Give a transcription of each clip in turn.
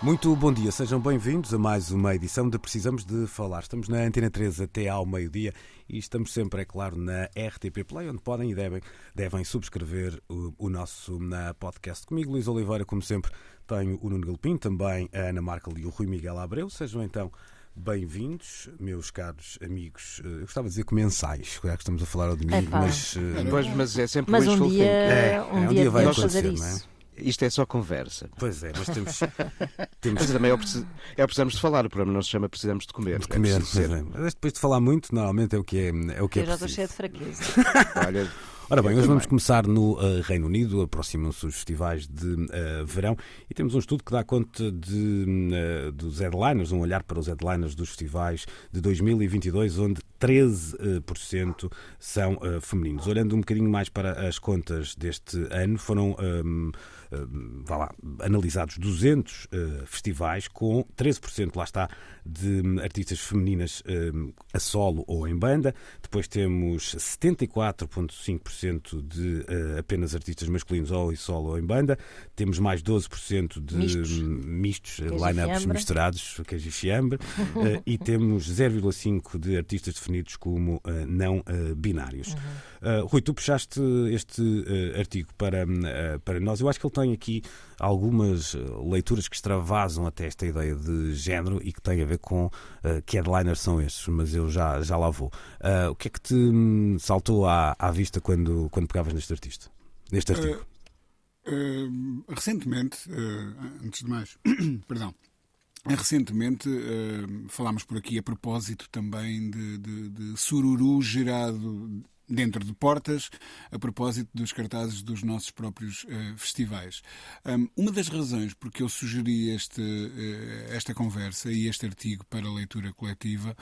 Muito bom dia, sejam bem-vindos a mais uma edição de Precisamos de Falar. Estamos na Antena 3 até ao meio-dia e estamos sempre, é claro, na RTP Play, onde podem e devem, devem subscrever o, o nosso na podcast. Comigo, Luís Oliveira, como sempre, tenho o Nuno Galpim, também a Ana Markel e o Rui Miguel Abreu. Sejam então Bem-vindos, meus caros amigos. Eu gostava de dizer comensais, já que estamos a falar ao domingo, Epá. mas. eh, Pois, mas é sempre Mas um wishful dia, É, um é, um dia, dia vai acontecer, não é? Isto é só conversa. Pois é, mas temos, temos Mas também é o, preci- é o precisamos de falar, o programa não se chama Precisamos de comer. de É comer. preciso ser. é. Mas depois de falar muito, normalmente é o que é, é, o que é Eu já estou cheia de fraqueza. Olha, Ora bem, Eu hoje vamos começar no eh, Reino Unido, aproximam-se os festivais de eh, verão e temos um estudo que dá conta de, eh, dos headliners, um olhar para os headliners dos festivais de 2022, onde 13% são eh, femininos. Olhando um bocadinho mais para as contas deste ano, foram vá lá, analisados 200 eh, festivais com 13%, lá está, de hum, artistas femininas hum, a solo ou em banda. Depois temos 74,5% de eh, apenas artistas masculinos ou em solo ou em banda. Temos mais 12% de Mistos. hum, mistos, eh, line-ups misturados, queijo e fiambre. Eh, e temos 0,5% de artistas definidos como eh, não eh, binários. Uh, Rui, tu puxaste este artigo para, para nós. Eu acho que ele tem aqui algumas uh, leituras que extravasam até esta ideia de género e que têm a ver com uh, que headliners são estes, mas eu já, já lá vou. Uh, o que é que te hum, saltou à, à vista quando, quando pegavas neste artista? Neste artigo? Uh, recentemente, antes de mais, perdão, recentemente falámos por aqui a propósito também de, de, de sururu gerado dentro de portas, a propósito dos cartazes dos nossos próprios uh, festivais. Um, uma das razões porque eu sugeri este, uh, esta conversa e este artigo para leitura coletiva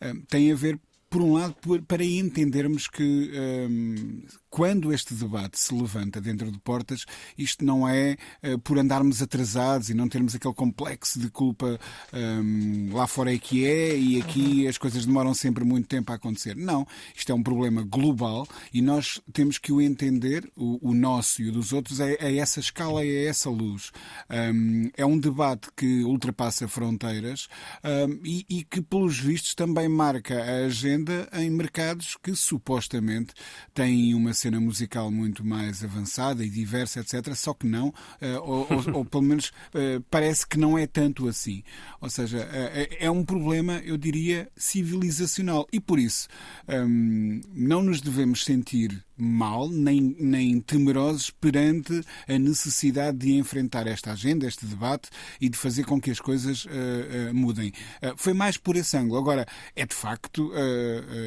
um, tem a ver por um lado, para entendermos que um, quando este debate se levanta dentro de portas, isto não é uh, por andarmos atrasados e não termos aquele complexo de culpa um, lá fora é que é e aqui as coisas demoram sempre muito tempo a acontecer. Não, isto é um problema global e nós temos que o entender, o, o nosso e o dos outros, a, a essa escala e a essa luz. Um, é um debate que ultrapassa fronteiras um, e, e que, pelos vistos, também marca a agenda em mercados que supostamente têm uma cena musical muito mais avançada e diversa, etc. Só que não, uh, ou, ou, ou, pelo menos uh, parece que não é tanto assim. Ou seja, uh, é um problema, eu diria, civilizacional. E por isso um, não nos devemos sentir mal nem, nem temerosos perante a necessidade de enfrentar esta agenda, este debate e de fazer com que as coisas uh, uh, mudem. Uh, foi mais por esse ângulo. Agora, é de facto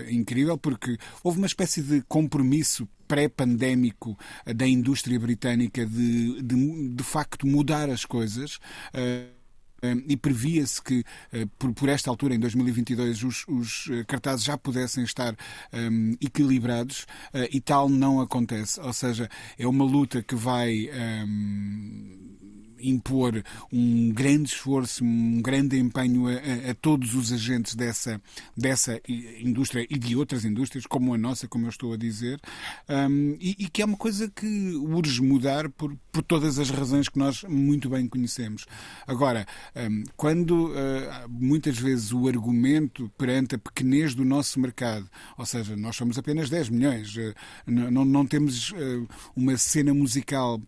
incrível porque houve uma espécie de compromisso pré-pandémico da indústria britânica de, de, de facto mudar as coisas. E previa-se que, por, por, esta altura, em 2022, os, os cartazes já pudessem estar um, equilibrados uh, e tal não acontece. Ou seja, é uma luta que vai. Um, impor um grande esforço, um grande empenho a, a, todos os agentes dessa, dessa indústria e de outras indústrias, como a nossa, como eu estou a dizer, um, e, e, que é uma coisa que urge mudar por, por todas as razões que nós muito bem conhecemos. Agora, um, quando uh, muitas vezes o argumento perante a pequenez do nosso mercado, ou seja, nós somos apenas 10 milhões, uh, não, não temos uh, uma cena musical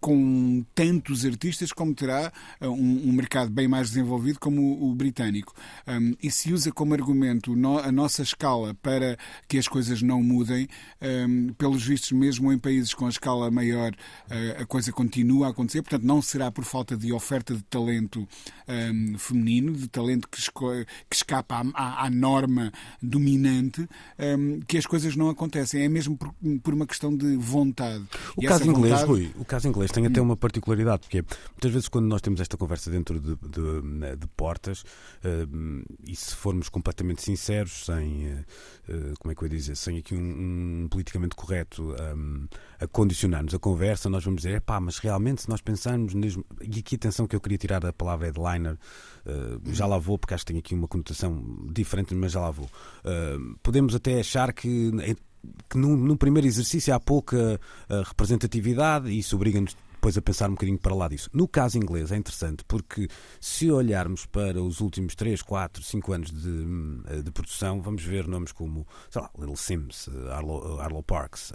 com tantos artistas como terá uh, um, um, mercado bem mais desenvolvido como o, o britânico. Um, e se usa como argumento no, a nossa escala para que as coisas não mudem, um, pelos vistos, mesmo em países com a escala maior, uh, a coisa continua a acontecer. Portanto, não será por falta de oferta de talento feminino, de talento que, que escapa à, à, à, norma dominante, que as coisas não acontecem. É mesmo por, por uma questão de vontade. O e caso inglês, vontade... Rui, o caso caso inglês tem até uma particularidade, porque muitas vezes quando nós temos esta conversa dentro de, de, de portas, uh, e se formos completamente sinceros, sem, uh, como é que eu ia dizer, sem aqui um, um politicamente correto um, a condicionar-nos a conversa, nós vamos dizer, pá, mas realmente se nós pensarmos, mesmo... e aqui atenção que eu queria tirar a palavra headliner, já lá vou, porque acho que tem aqui uma conotação diferente, mas já lá vou. podemos até achar que que no, no, primeiro exercício há pouca uh, representatividade e isso obriga-nos depois a pensar um bocadinho para lá disso. No caso inglês é interessante porque se olharmos para os últimos 3, 4, 5 anos de, eh, de produção, vamos ver nomes como sei lá, Little Sims, eh, Arlo, Arlo Parks,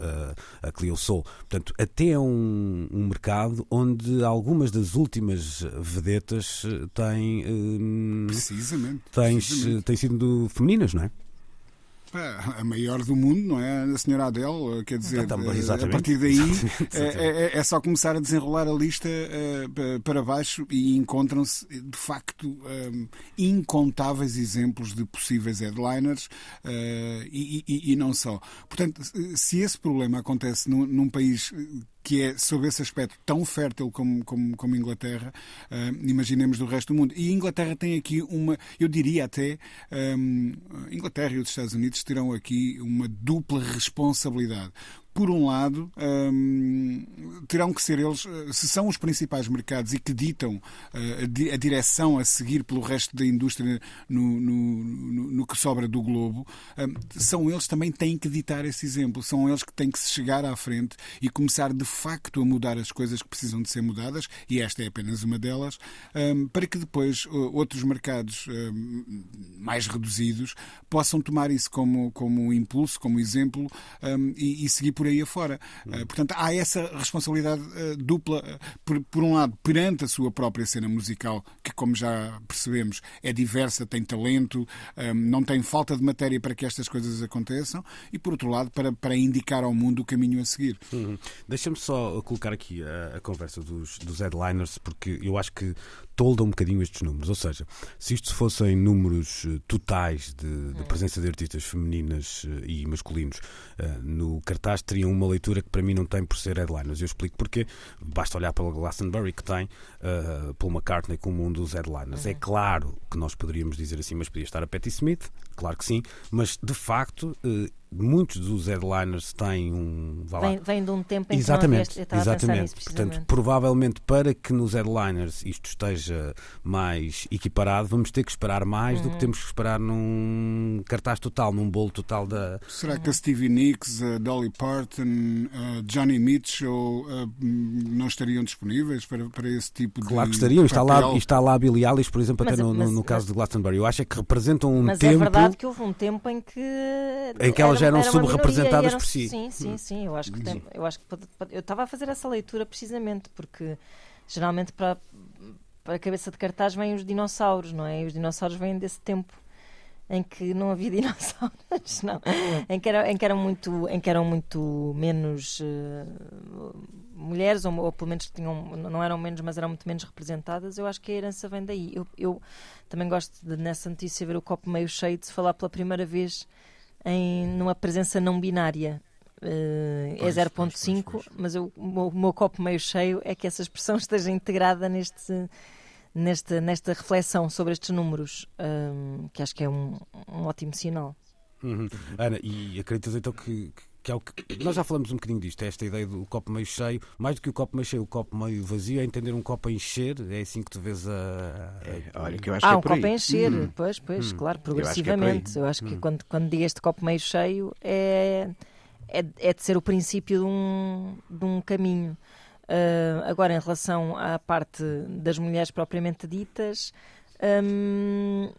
a Clio Soul. Portanto, até é um, um, mercado onde algumas das últimas vedetas têm, precisamente, têm, precisamente. têm sido femininas, não é? A maior do mundo, não é? A senhora Adele, quer dizer, então, a partir daí é, é, é, só começar a desenrolar a lista uh, para baixo e encontram-se, de facto, um, incontáveis exemplos de possíveis headliners uh, e, e, e, não só. Portanto, se esse problema acontece num, num país que é, sob esse aspecto, tão fértil como, como, como Inglaterra, uh, imaginemos do resto do mundo. E Inglaterra tem aqui uma, eu diria até, um, Inglaterra e os Estados Unidos terão aqui uma dupla responsabilidade por um lado, hum, terão que ser eles, eh, se são os principais mercados e que ditam uh, a direção a seguir pelo resto da indústria no, no, no, no que sobra do globo, hum, são eles também têm que ditar esse exemplo. São eles que têm que chegar à frente e começar de facto a mudar as coisas que precisam de ser mudadas, e esta é apenas uma delas, um, para que depois uh, outros mercados mais reduzidos possam tomar isso como, como um impulso, como exemplo hum, e, e seguir por aí afora. Uh, portanto, há essa responsabilidade uh, dupla, uh, por, por, um lado, perante a sua própria cena musical, que, como já percebemos, é diversa, tem talento, não tem falta de matéria para que estas coisas aconteçam, e, por outro lado, para, para indicar ao mundo o caminho a seguir. Uhum. Deixa-me só colocar aqui a, a conversa dos, dos headliners, porque eu acho que tolda um bocadinho estes números. Ou seja, se isto fossem números eh, totais de, de presença de artistas femininas eh, e masculinos eh, no cartaz, teriam uma leitura que para mim não tem por ser headliners. Eu explico porquê. Basta olhar para o Glastonbury, que tem uh, Paul McCartney como um dos headliners. É claro que nós poderíamos dizer assim, mas podia estar a Patti Smith, claro que sim, mas de facto muitos dos headliners têm um. Vem, vem, de um tempo em exatamente, que não Exatamente. Portanto, provavelmente para que nos headliners isto esteja mais equiparado, vamos ter que esperar mais uhum. do que uhum. temos que esperar num cartaz total, num bolo total da. Será que a Stevie Nicks, a Dolly Parton, a Johnny Mitchell não estariam disponíveis para, para esse tipo de. Claro que estariam. Está lá, está lá a Billie Eilish, por exemplo, mas, até no, mas, no, caso mas, de Glastonbury. Eu acho é que representam um mas tempo. Mas é verdade que houve um tempo em que. Em que elas já eram subrepresentadas por si. Sim, sim, sim. Eu acho que, tem, eu, acho que eu estava a fazer essa leitura precisamente porque geralmente para, para a cabeça de cartaz vêm os dinossauros, não é? E os dinossauros vêm desse tempo em que não havia dinossauros, não, em que, era, em que eram muito, em que eram muito menos uh, mulheres ou, ou, pelo menos tinham, não eram menos, mas eram muito menos representadas. Eu acho que a herança vem daí. Eu, eu também gosto de nessa notícia ver o copo meio cheio de se falar pela primeira vez em numa presença não binária. Uh, é 0.5, mas eu, o, meu, o meu copo meio cheio é que essa expressão esteja integrada neste, neste, nesta reflexão sobre estes números, um, que acho que é um, um ótimo sinal. Uhum. Ana, e acreditas então que, que que é o que nós já falamos um bocadinho disto, é esta ideia do copo meio cheio, mais do que o copo meio cheio, o copo meio vazio, é entender um copo a encher, é assim que tu vês a. a... É, olha, que eu acho ah, que é um copo aí. a encher, hum. pois, pois, hum. claro, progressivamente. Eu acho que, é eu acho que hum. quando, quando digo este copo meio cheio é, é, é de ser o princípio de um, de um caminho. Uh, agora, em relação à parte das mulheres propriamente ditas. Um,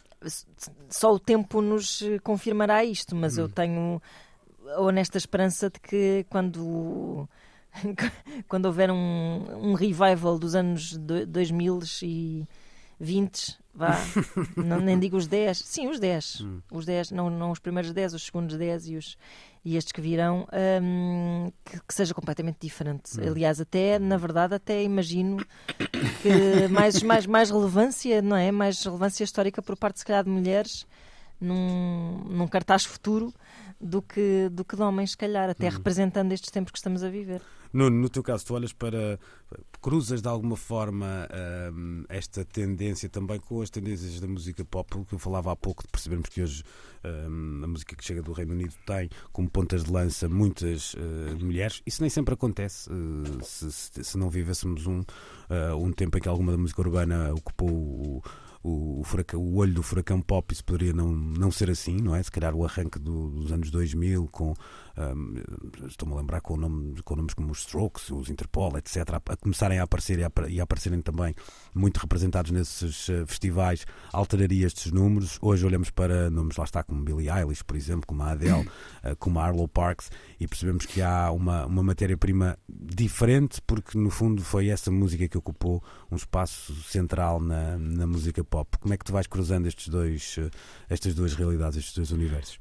só o tempo nos confirmará isto, mas eu hum. tenho a honesta esperança de que quando quando houver um, um revival dos anos 2000 e 20, vá, não, nem digo os 10, sim, os 10, hum. os 10, não, não os primeiros 10, os segundos 10 e, os, e estes que virão, um, que, que, seja completamente diferente. Hum. Aliás, até, na verdade, até imagino que mais, mais, mais relevância, não é? Mais relevância histórica por parte, se calhar, de mulheres num, num cartaz futuro do que, do que de homens, se calhar, até Hum. representando estes tempos que estamos a viver. Nuno, no teu caso, tu olhas para. cruzas de alguma forma hum, esta tendência também com as tendências da música pop, que eu falava há pouco, de percebermos que hoje hum, a música que chega do Reino Unido tem como pontas de lança muitas eh, mulheres. Isso nem sempre acontece. eh, se, se- se não vivêssemos um, eh, um tempo em que alguma da música urbana ocupou o. O, o furacão- o olho do furacão pop, isso poderia não, não ser assim, não é? Se calhar o arranque do- dos anos 2000, com, estou-me a lembrar com, nome, com nomes como os Strokes, os Interpol, etc., a, a começarem a aparecer e a, e a aparecerem também muito representados nesses eh, festivais, alteraria estes números. Hoje olhamos para nomes, lá está, como Billie Eilish, por exemplo, como a Adele, eh, como a Arlo Parks, e percebemos que há uma, uma matéria-prima diferente, porque no fundo foi essa música que ocupou um espaço central na, na música pop. Como é que tu vais cruzando estes dois, eh, estas duas realidades, estes dois universos?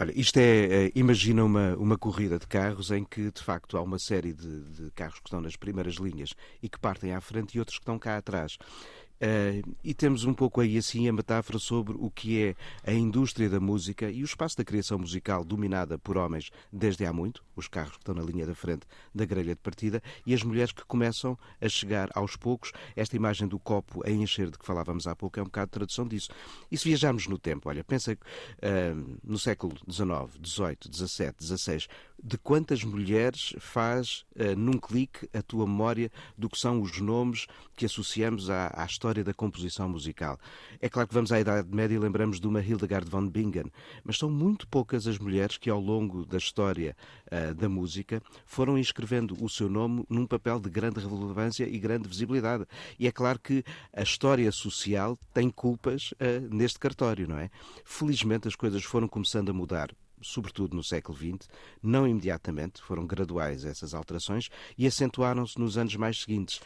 Olha, isto é, eh, imagina uma, uma corrida de carros em que, de facto, há uma série de, de carros que estão nas primeiras linhas e que partem à frente e outros que estão cá atrás. Eh, e temos um pouco aí assim a metáfora sobre o que é a indústria da música e o espaço da criação musical dominada por homens desde há muito, os carros que estão na linha da frente da grelha de partida, e as mulheres que começam a chegar aos poucos. Esta imagem do copo a encher de que falávamos há pouco é um bocado de tradução disso. E se viajarmos no tempo, olha, pensa eh, no século XIX, XVIII, XVII, XVI, de quantas mulheres faz eh, num clique a tua memória do que são os nomes que associamos à, à história da composição musical. É claro que vamos à Idade Média e lembramos de uma Hildegard von Bingen, mas são muito poucas as mulheres que ao longo da história eh, da música foram inscrevendo o seu nome num papel de grande relevância e grande visibilidade. E é claro que a história social tem culpas eh, neste cartório, não é? Felizmente as coisas foram começando a mudar sobretudo no século XX, não imediatamente, foram graduais essas alterações e acentuaram-se nos anos mais seguintes,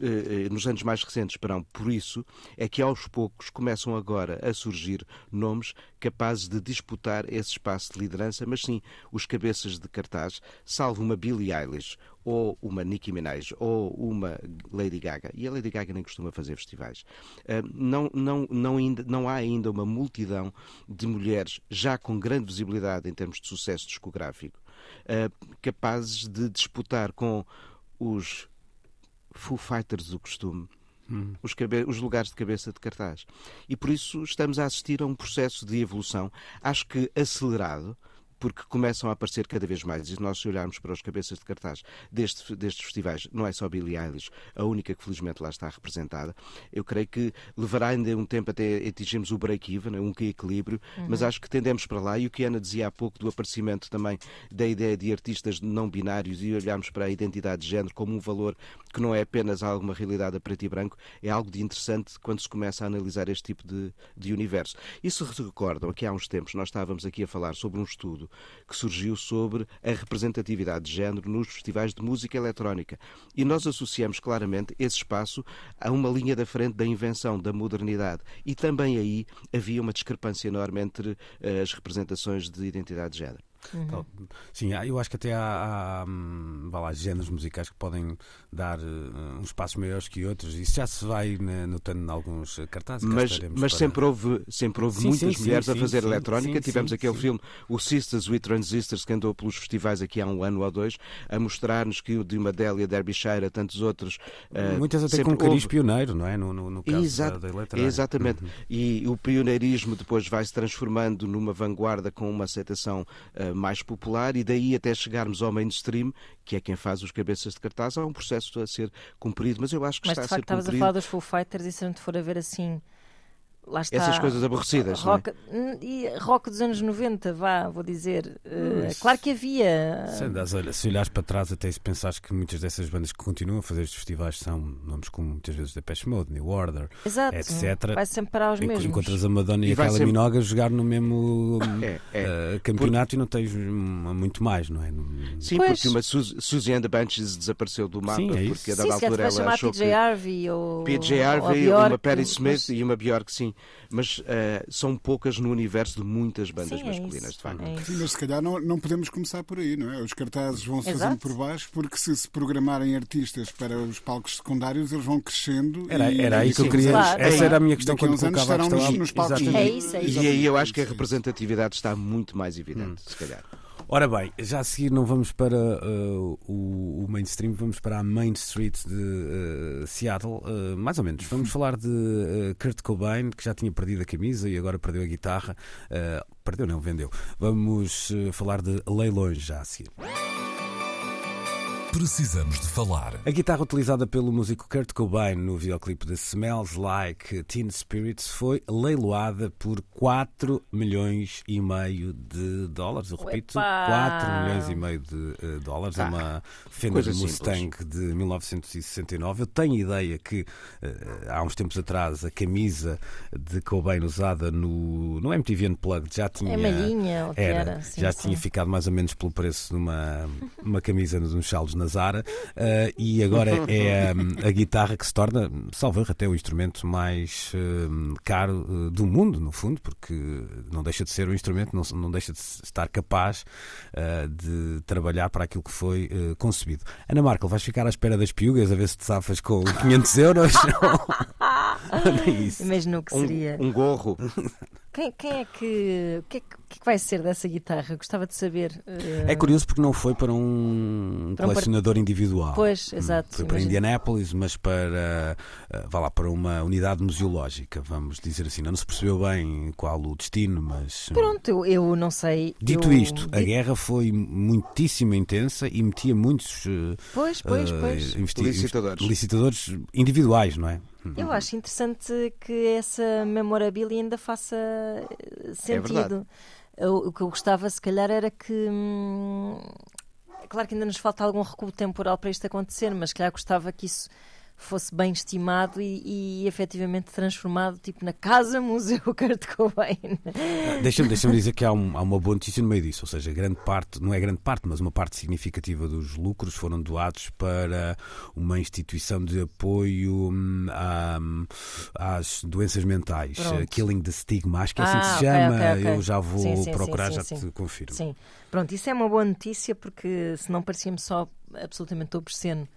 eh, eh, nos anos mais recentes, perdão. Por isso é que aos poucos começam agora a surgir nomes capazes de disputar esse espaço de liderança, mas sim, os cabeças de cartaz, salvo uma Billie Eilish ou uma Nicki Minaj ou uma Lady Gaga, e a Lady Gaga nem costuma fazer festivais, eh, não, não, não, ainda, não há ainda uma multidão de mulheres já com grande visibilidade em termos de sucesso discográfico, eh, capazes de disputar com os Foo Fighters do costume os, cabe- os lugares de cabeça de cartaz. E por isso estamos a assistir a um processo de evolução, acho que acelerado, porque começam a aparecer cada vez mais. E se nós olharmos para os cabeças de cartaz deste, destes festivais, não é só Billie Eilish, a única que felizmente lá está representada. Eu creio que levará ainda um tempo até atingirmos o break-even, um equilíbrio, mas acho que tendemos para lá. E o que a Ana dizia há pouco do aparecimento também da ideia de artistas não binários e olharmos para a identidade de género como um valor que não é apenas alguma realidade a preto e branco, é algo de interessante quando se começa a analisar este tipo de, de universo. E se recordam, aqui há uns tempos nós estávamos aqui a falar sobre um estudo que surgiu sobre a representatividade de género nos festivais de música eletrónica. E nós associamos claramente esse espaço a uma linha da frente da invenção, da modernidade. E também aí havia uma discrepância enorme entre eh, as representações de identidade de género. Tal- Sim, há- eu acho que até há, há, hum, vá lá, géneros musicais que podem dar uh, uns passos maiores que outros. Isso já se vai né, notando em alguns uh, cartazes. Mas, mas para- sempre houve, sempre houve Sim, muitas sim, mulheres sim, a fazer sim, eletrónica. sim, Tivemos sim, aquele sim. filme, o Sisters with Transistors, que andou pelos festivais aqui há um ano ou dois, a mostrar-nos que o de uma Délia Derbyshire a tantos outros. eh, Muitas até com cariz houve- pioneiro, não é? No, no, no caso Exato, da, da eletrónica. Exatamente. Uhum. E o pioneirismo depois vai se transformando numa vanguarda com uma aceitação eh, mais popular e daí até chegarmos ao mainstream, que é quem faz os cabeças de cartaz, há um processo a ser cumprido, mas eu acho que Mas está de a ser facto estavas a cumprido. falar dos Foo Fighters e se a gente for a ver assim. Lá está. Essas coisas aborrecidas, não é? rock, hum, e rock dos anos 90, vá, vou dizer. eh, claro que havia. Se, andas, olha, se olhares para trás, até se pensares que muitas dessas bandas que continuam a fazer estes festivais são nomes como muitas vezes Depeche Mode, New Order, Exato. etc. Vai sempre parar os mesmos. Encontras a Madonna e, E aquela sempre- Minoga jogar no mesmo É, é. uh, campeonato e não tens muito mais, não é? Sim, Pois. porque uma Suzy and the Bunches desapareceu do mapa, Sim, é porque a Sim, dada se calhar altura vai ela chamar achou PJ que Harvey ou. PJ ou a Harvey, Bjork, uma Patti Smith mas- e uma Bjork, sim. Mas uh, são poucas no universo de muitas bandas Sim, masculinas, é de facto. É Sim, mas se calhar não, não podemos começar por aí, não é? Os cartazes vão se fazendo por baixo, porque se se programarem artistas para os palcos secundários, eles vão crescendo. Era, e, era aí que eu queria. Claro. Essa era a minha questão quando colocava a questão. nos, nos palcos. Exatamente. É isso, é isso. E aí eu acho que a é representatividade está muito mais evidente, se calhar. Ora bem, já a seguir não vamos para uh, o, o mainstream, vamos para a Main Street de uh, Seattle, uh, mais ou menos. Vamos falar de Kurt Cobain, que já tinha perdido a camisa e agora perdeu a guitarra. Perdeu, não, vendeu. Vamos falar de Leilões já a seguir. Precisamos de falar. A guitarra utilizada pelo músico Kurt Cobain no videoclipe de Smells Like Teen Spirits foi leiloada por 4 milhões e meio de dólares. Eu repito, Uepa! 4 milhões e meio de uh, dólares. é Ah, uma Fender Mustang de 1969. Eu tenho ideia que uh, há uns tempos atrás a camisa de Cobain usada no, no MTV Unplugged já tinha. É malhinha, o que era, era, sim, já sim. tinha ficado mais ou menos pelo preço de uma, uma camisa nos chalos na Zara uh, e agora é um, a guitarra que se torna, salvo erro, até o instrumento mais um, caro uh, do mundo, no fundo, porque não deixa de ser um instrumento, não, não deixa de estar capaz uh, de trabalhar para aquilo que foi uh, concebido. Ana Markel, vais ficar à espera das piugas a ver se te safas com 500 euros? Imagino que seria. Um, um gorro. Quem, quem é que. O que, é que, é que vai ser dessa guitarra? Gostava de saber. uh, É curioso porque não foi para um Para um par- colecionador individual. Pois, Hum, exato, Foi para. Indianápolis, mas para, eh, vá lá, para uma unidade museológica, vamos dizer assim. Não se percebeu bem qual o destino, mas. hum, Pronto, eu, eu não sei. Dito eu- isto, a guerra foi muitíssimo intensa e metia muitos eh, Pois, pois, pois. investi- Licitadores. licitadores individuais, não é? Eu acho interessante que essa memorabilia ainda faça eh, sentido. verdade. o, o que eu gostava, se calhar, era que. hum, é claro que ainda nos falta algum recuo temporal para isto acontecer, mas se calhar gostava que isso fosse bem estimado e, e efetivamente transformado tipo na casa museu Kurt Cobain. Deixa-me deixa dizer que há, um- há uma boa notícia no meio disso, ou seja, grande parte, não é grande parte, mas uma parte significativa dos lucros foram doados para uma instituição de apoio hum, à- às doenças mentais, Pronto. eh, Killing the Stigma, acho que é assim Ah, que se chama, ok, ok. eu já vou Sim, sim, procurar, sim, já te confirmo. Sim, pronto, isso é uma boa notícia porque senão parecia-me só absolutamente obsceno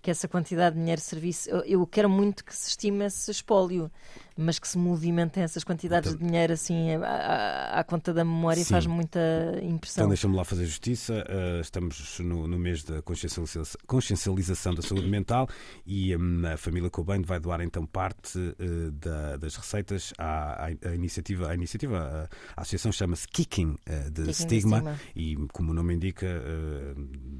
que essa quantidade de dinheiro servisse. Eu, eu quero muito que se estime esse espólio, mas que se movimentem essas quantidades de dinheiro assim à, à- à conta da memória Sim. faz muita impressão. Então deixa-me lá fazer justiça. Uh, estamos no, no mês da consciencializa- consciencialização da saúde mental e hum, a família Cobain vai doar então parte uh, da- das receitas à, à- iniciativa. A iniciativa, a, associação chama-se Kicking uh, de the Stigma, Stigma. e, como o nome indica,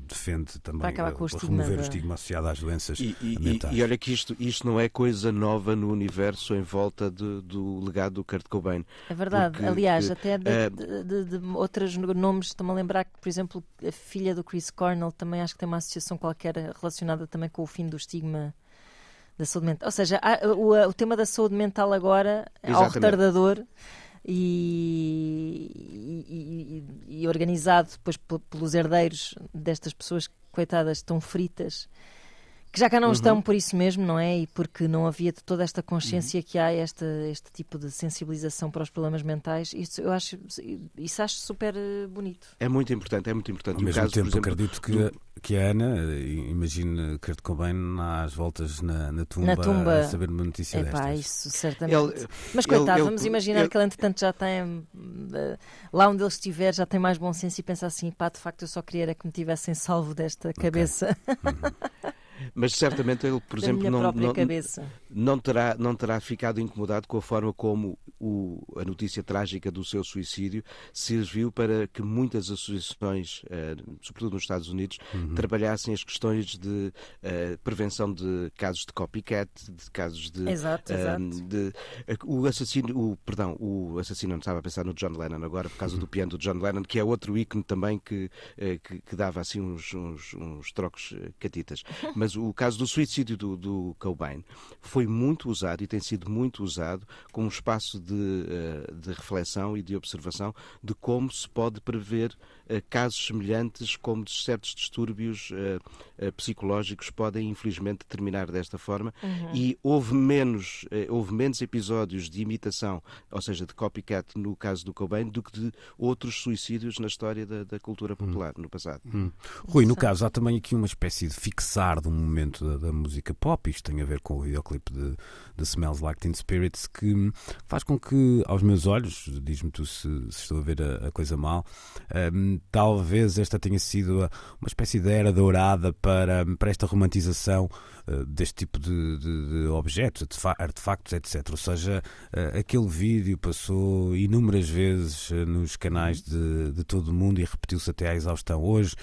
defende também remover o estigma associado às doenças E, e- mentais. e olha que isto, isto não é coisa nova no universo em volta de- do legado do Kurt Cobain. É verdade. Porque, Aliás, eh, até de, eh, de, de- de outros nomes, estou-me a lembrar que, por exemplo, a filha do Chris Cornell também acho que tem uma associação qualquer relacionada também com o fim do estigma da saúde mental. Ou seja, o, tema da saúde mental agora ao Exatamente. retardador e, e- e- e organizado depois pe- pelos herdeiros destas pessoas coitadas tão fritas que já cá não estão por isso mesmo, não é? E porque não havia toda esta consciência que há esta, este tipo de sensibilização para os problemas mentais. Isso eu acho, isso acho super eh, bonito. É muito importante, é muito importante. Ao E o mesmo caso, tempo, exemplo, acredito que, do- que a Ana, eh, imagine Kurt Cobain às voltas na, na, tumba, Na tumba. a saber uma notícia É pá, destas. isso certamente. Ele- Mas coitado, ele- vamos imaginar ele- que ele entretanto já tem eh, lá onde ele estiver, já tem mais bom senso e pensa assim, pá, de facto eu só queria era que me tivessem salvo desta cabeça, Mas certamente ele, por da exemplo, não, não, não terá, não terá ficado incomodado com a forma como o- a notícia trágica do seu suicídio serviu para que muitas associações, eh, sobretudo nos Estados Unidos, Uhum. trabalhassem as questões de eh, prevenção de casos de copycat, de casos de. Exato, eh, exato. de- o assassino, o, perdão, o assassino, não estava a pensar no John Lennon agora, por causa Uhum. do piano do John Lennon, que é outro ícone também que, que, que dava assim uns, uns, uns trocos catitas. Mas mas o caso do suicídio do, do Cobain foi muito usado e tem sido muito usado como um espaço de, eh, de reflexão e de observação de como se pode prever eh, casos semelhantes, como de certos distúrbios uh, psicológicos podem, infelizmente, terminar desta forma. Uhum. E houve menos, houve menos episódios de imitação, ou seja, de copycat no caso do Cobain, do que de outros suicídios na história da, da cultura uhum. popular uhum. no passado. Uhum. Rui, no caso, há também aqui uma espécie de fixar de um momento da, da música pop, isto tem a ver com o videoclipe de, de Smells Like Teen Spirits, que faz com que, aos meus olhos, diz-me tu se, se, estou a ver a, a coisa mal, um, talvez esta tenha sido uma espécie de era dourada para, para esta romantização deste tipo de, de, de, objetos, artefactos, etc. Ou seja, uh, aquele vídeo passou inúmeras vezes uh, nos canais de, de todo o mundo e repetiu-se até à exaustão. Hoje,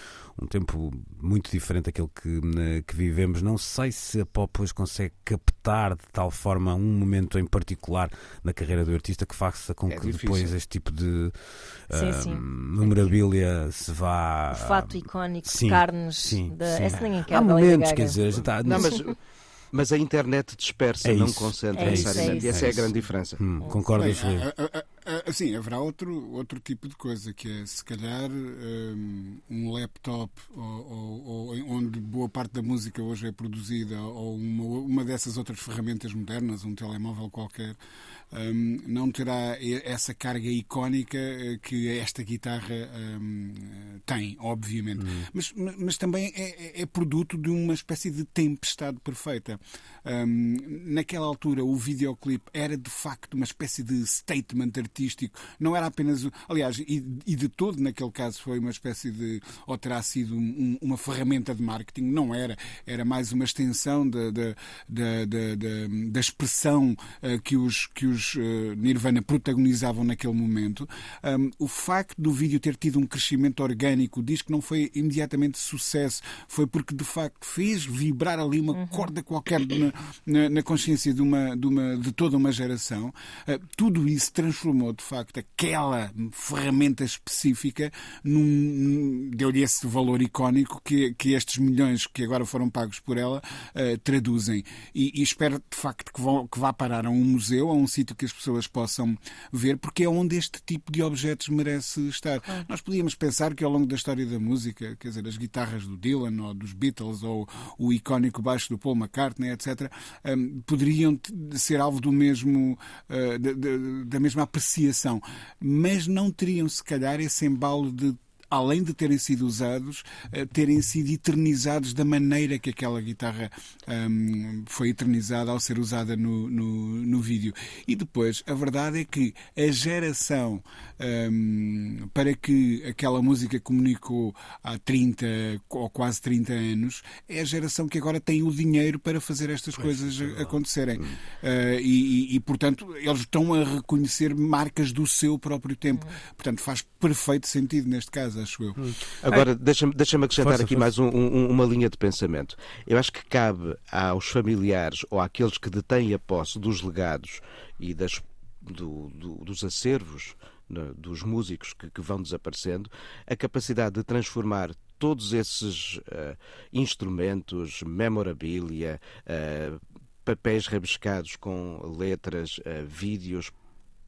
um tempo muito diferente daquele que, que vivemos. Não sei se a pop hoje consegue captar de tal forma um momento em particular na carreira do artista que faça com é que difícil. depois este tipo de sim, uh, sim. memorabilia se vá. O fato icónico sim, de carnes. Sim, da... sim. Essa ninguém quer. Há momentos, quer dizer, tá, não, mas mas a internet dispersa, é não concentra é necessariamente. É e essa é, a grande diferença. Hum, concordas, Bem, Assim, haverá outro, outro tipo de coisa, que é se calhar um, um laptop ou, ou, onde boa parte da música hoje é produzida, ou uma, uma dessas outras ferramentas modernas, um telemóvel qualquer, um, não terá essa carga icónica eh, que esta guitarra um, tem, obviamente. Hum. Mas, mas também é, é, é, produto de uma espécie de tempestade perfeita. Naquela altura, o videoclipe era de facto uma espécie de statement artístico. Não era apenas. Aliás, e, e de todo naquele caso foi uma espécie de. ou terá sido um, uma ferramenta de marketing. Não era. Era mais uma extensão da, da, da, da, expressão uh, que os. Que os os uh, Nirvana protagonizavam naquele momento. Um, o facto do vídeo ter tido um crescimento orgânico diz que não foi imediatamente sucesso, foi porque de facto fez vibrar ali uma uhum. corda qualquer na, na, na, consciência de, uma, de, uma, de toda uma geração. Uh, tudo isso transformou de facto aquela ferramenta específica num, deu-lhe esse valor icónico que, que estes milhões que agora foram pagos por ela uh, traduzem. E, e, espero de facto que, vão, que vá parar a um museu, a um sítio que as pessoas possam ver, porque é onde este tipo de objetos merece estar. Ah. Nós podíamos pensar que ao longo da história da música, quer dizer, as guitarras do Dylan ou dos Beatles ou o icónico baixo do Paul McCartney, etc., um, poderiam ser alvo do mesmo, uh, da, da, da mesma apreciação, mas não teriam, se calhar, esse embalo de além de terem sido usados, eh, terem sido eternizados da maneira que aquela guitarra um, foi eternizada ao ser usada no, no, no, vídeo. E depois, a verdade é que a geração um, para que aquela música comunicou há 30 ou quase 30 anos é a geração que agora tem o dinheiro para fazer estas pois, coisas é acontecerem. Uh, e, e, e, portanto, eles estão a reconhecer marcas do seu próprio tempo. Uhum. Portanto, faz perfeito sentido neste caso acho eu. Hum. Agora, deixa-me deixa acrescentar força, aqui força. mais um, um, uma linha de pensamento. Eu acho que cabe aos familiares ou àqueles que detêm a posse dos legados e das, do, do, dos acervos né, dos músicos que, que, vão desaparecendo, a capacidade de transformar todos esses uh, instrumentos, memorabilia, uh, papéis rabiscados com letras, uh, vídeos,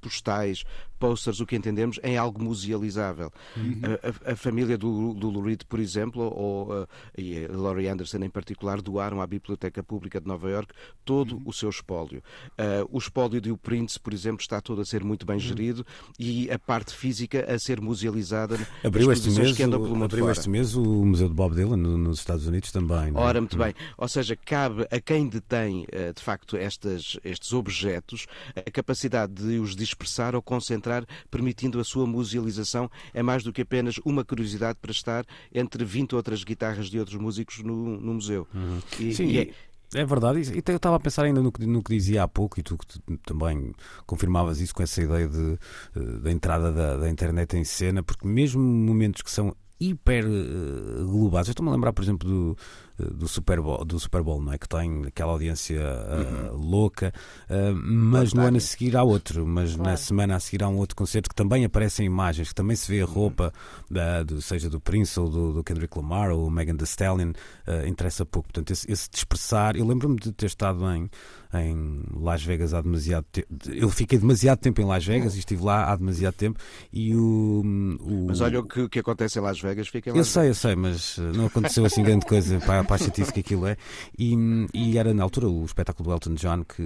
postais, posters, o que entendemos, em algo musealizável. Uhum. A, a, a, família do, do Lurid, por exemplo, ou uh, e a Laurie Anderson em particular, doaram à Biblioteca Pública de Nova York todo uhum. o seu espólio. Uh, o espólio de O Prince, por exemplo, está todo a ser muito bem uhum. gerido e a parte física a ser musealizada abriu este mês, que andam pelo mundo Abriu este mês o Museu de Bob Dylan nos Estados Unidos também. Não é? Ora, muito bem. Ou seja, cabe a quem detém, uh, de facto, estas, estes objetos a capacidade de os dispersar ou concentrar entrar, permitindo a sua musealização. É mais do que apenas uma curiosidade para estar entre 20 outras guitarras de outros músicos no, no museu. Uhum. E, Sim, e é... É verdade, e eu estava a pensar ainda no que, no que dizia há pouco, e tu, também confirmavas isso com essa ideia de, eh, da entrada da, da internet em cena, porque mesmo momentos que são hiper uh, globais. Eu estou-me a lembrar, por exemplo, do, do Super Bowl, do Super Bowl, não é? Que tem aquela audiência uh, uhum. louca, uh, mas no ano a seguir há outro, mas claro. na semana a seguir há um outro concerto que também aparecem imagens, que também se vê a uhum. roupa, da, do, seja do Prince ou do, do, Kendrick Lamar ou Megan Thee Stallion, uh, interessa pouco. Portanto, esse, esse dispersar, eu lembro-me de ter estado em em Las Vegas há demasiado tempo. Eu fiquei demasiado tempo em Las Vegas e estive lá há demasiado tempo. E o, o... Mas olha o que, que acontece em Las Vegas, fica em Las Eu sei, eu sei, mas não aconteceu assim grande coisa para, para a chatice que aquilo é. E, e era na altura o espetáculo do Elton John que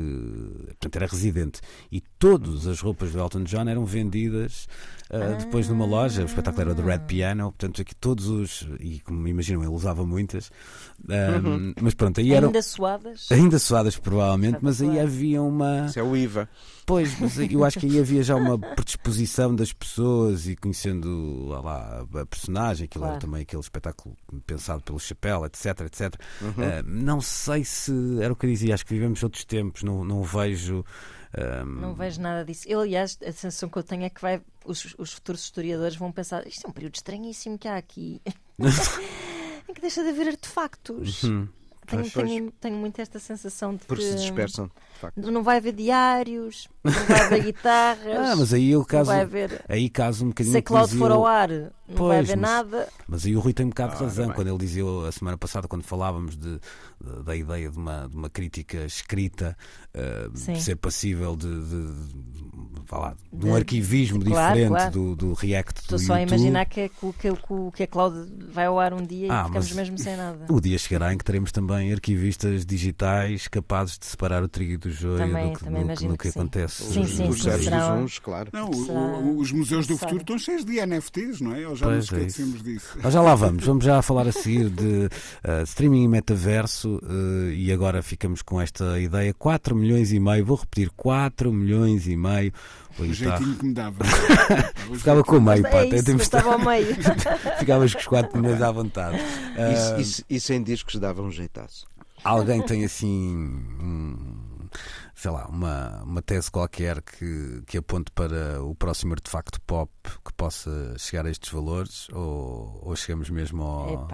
portanto, era residente. E todas as roupas do Elton John eram vendidas uh, depois numa loja. O espetáculo era do Red Piano, portanto, aqui todos os. E como imaginam, ele usava muitas. uhum. Mas pronto, aí eram. Ainda suadas? Ainda suadas, provavelmente, mas aí havia uma. Isso é o IVA. Pois, mas eu acho que aí havia já uma predisposição das pessoas e conhecendo lá, a personagem, aquilo claro. era também aquele espetáculo pensado pelo Chapéu, etc, etc. Uhum. Uh, não sei se era o que eu dizia, acho que vivemos outros tempos, não, não vejo. Um... Não vejo nada disso. Eu, aliás, a sensação que eu tenho é que vai, os, os futuros historiadores vão pensar: isto é um período estranhíssimo que há aqui, em que deixa de haver artefactos. Uhum. Tenho, tenho, tenho, muito esta sensação de Porque que se dispersam, de facto. Não vai haver diários, não vai haver guitarras. ah, mas aí eu caso. Haver... Aí caso um bocadinho. Se a Cloud for ao ar, não pois, vai haver mas, nada. Mas aí o Rui tem um bocado de razão quando ele dizia a semana passada, quando falávamos de, de, da ideia de uma, de uma crítica escrita uh, ser passível de, de, lá, de um arquivismo claro, diferente claro. Do, do React. Estou do só YouTube. a imaginar que, que, que, que a Cloud vai ao ar um dia ah, e ficamos mesmo sem nada. O dia chegará em que teremos também arquivistas digitais capazes de separar o trigo do joio também, do que, também do, do que, que acontece. Sim, sim, os, sim, será... uns, claro. Não, o, os museus do futuro estão cheios de NFTs, não é? Ou já pois nos é esquecemos é disso. Nós já lá vamos. Vamos já falar a seguir de uh, streaming e metaverso uh, e agora ficamos com esta ideia. 4 milhões e meio, vou repetir, 4 milhões e meio. O jeitinho que me dava. Ficava com o meio, pá. É isso, estava ao meio. Ficavas com os 4 milhões à vontade. Uh, e, e, e sem discos dava um jeitaço. Alguém tem assim. Hum, sei lá, uma, uma tese qualquer que, que aponte para o próximo artefacto pop que possa chegar a estes valores ou, ou chegamos mesmo ao,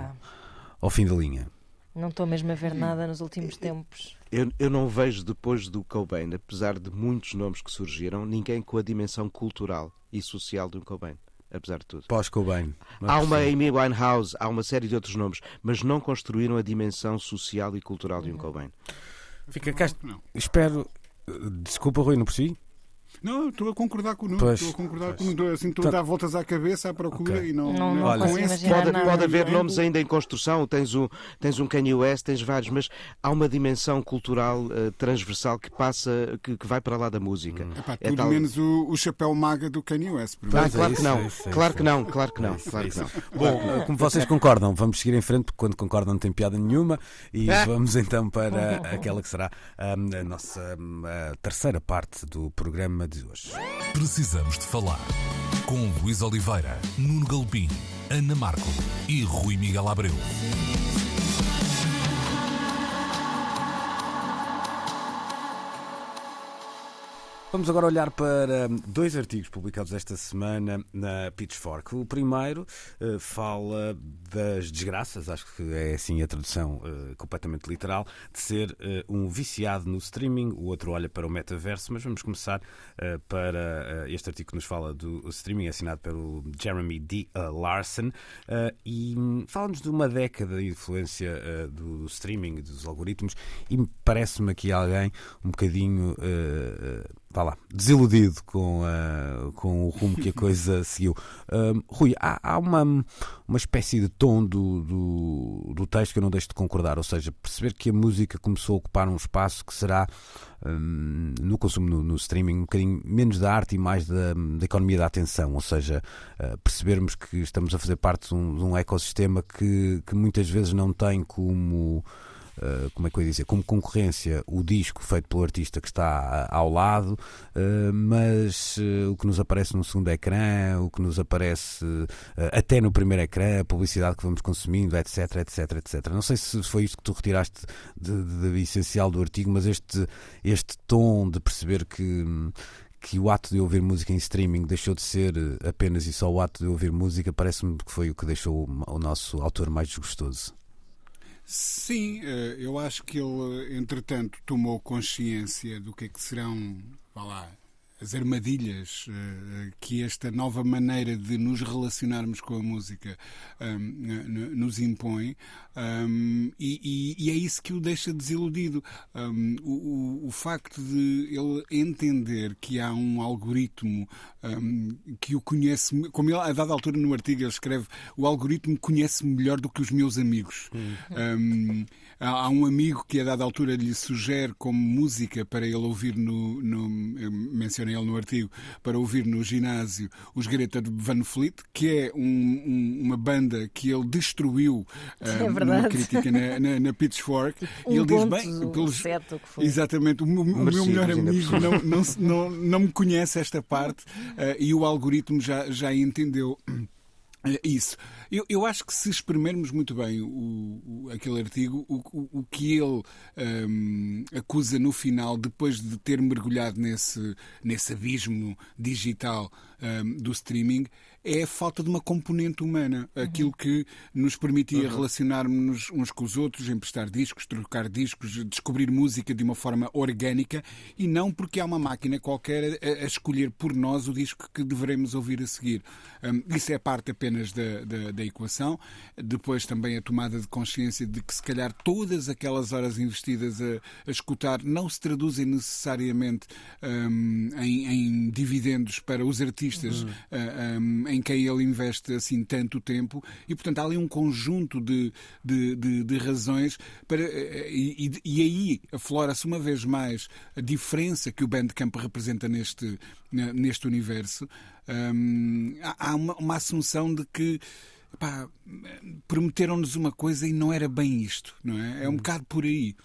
ao fim da linha? Não estou mesmo a ver nada nos últimos tempos. Eu, eu não vejo depois do Cobain, apesar de muitos nomes que surgiram, ninguém com a dimensão cultural e social de um Cobain apesar de tudo. Pós-Cobain. Há uma Amy Winehouse, há uma série de outros nomes, mas não construíram a dimensão social e cultural de um Cobain. Fica cá. Espero. Desculpa, Rui, não percebi? Não, estou a concordar com o Nuno. Estou a concordar pois. com o Nuno. Assim, estou a dar voltas à cabeça à procura okay. e não. não, não Olha, com esse pode, pode haver nomes ainda em construção. Tens um, tens um Kanye West, tens vários, mas há uma dimensão cultural uh, transversal que passa, que, que, vai para lá da música. Hum. Epá, é tudo tal... menos o, o, chapéu maga do Kanye West. Ah, claro, que não. claro que não, claro que não, claro que não. Bom, como vocês concordam, vamos seguir em frente, porque quando concordam não tem piada nenhuma. E ah. vamos então para aquela que será um, a nossa um, a terceira parte do programa de hoje. Precisamos de falar com Luís Oliveira, Nuno Galpim, Ana Marco e Rui Miguel Abreu. Vamos agora olhar para dois artigos publicados esta semana na Pitchfork. O primeiro uh, fala das desgraças, acho que é assim a tradução uh, completamente literal, de ser uh, um viciado no streaming. O outro olha para o metaverso, mas vamos começar para este artigo que nos fala do streaming, assinado pelo Jeremy D. Larson, e fala-nos de uma década de influência do streaming, dos algoritmos, e parece-me aqui alguém um bocadinho vá lá, desiludido com, uh, com o rumo que a coisa seguiu. Rui, há, há, uma, uma espécie de tom do, do, do, texto que eu não deixo de concordar, ou seja, perceber que a música começou a ocupar um espaço que será um, no consumo no, no, streaming um bocadinho menos da arte e mais da, da economia da atenção, ou seja, uh, percebermos que estamos a fazer parte de um, de um ecossistema que, que muitas vezes não tem como eh, como é que eu ia dizer, como concorrência o disco feito pelo artista que está ao lado, uh, mas o que nos aparece no segundo ecrã, o que nos aparece até no primeiro ecrã, a publicidade que vamos consumindo, etc, etc, etc. Não sei se foi isto que tu retiraste de, de, de essencial do artigo, mas este, este tom de perceber que que o ato de ouvir música em streaming deixou de ser apenas e só o ato de ouvir música, parece-me que foi o que deixou o nosso autor mais desgostoso. Sim, eu acho que ele, entretanto, tomou consciência do que é que serão, vá lá, as armadilhas uh, que esta nova maneira de nos relacionarmos com a música um, nos impõe um, e, e, é isso que o deixa desiludido. Um, o, o, facto de ele entender que há um algoritmo que o conhece, como ele, a dada altura no artigo ele escreve, o algoritmo conhece melhor do que os meus amigos. Hum. Há um amigo que a dada altura lhe sugere como música para ele ouvir no, no mencionei ele no artigo, para ouvir no ginásio os Greta Van Fleet, que é um, um, uma banda que ele destruiu é uh, numa crítica na, na, na Pitchfork. Um e ele diz bem, pelos, exatamente, o, o meu melhor amigo não, não, não, não, me conhece esta parte uh, e o algoritmo já, já entendeu. Isso. Eu, eu, acho que se exprimirmos muito bem o, o aquele artigo, o, o, o que ele um, acusa no final, depois de ter mergulhado nesse, nesse abismo digital um, do streaming, é a falta de uma componente humana. Uhum. Aquilo que nos permitia uhum. relacionarmos uns com os outros, emprestar discos, trocar discos, descobrir música de uma forma orgânica e não porque há uma máquina qualquer a, a escolher por nós o disco que deveremos ouvir a seguir. Um, isso é parte apenas da, da, da, equação. Depois também a tomada de consciência de que se calhar todas aquelas horas investidas a, a escutar não se traduzem necessariamente um, em, em, dividendos para os artistas uhum. uh, um, em quem ele investe assim tanto tempo e portanto há ali um conjunto de, de, de, de razões para eh, e, e aí aflora-se uma vez mais a diferença que o Bandcamp representa neste, neste universo hum, há uma, uma assunção de que prometeram-nos uma coisa e não era bem isto, não é? É um hum. bocado por aí.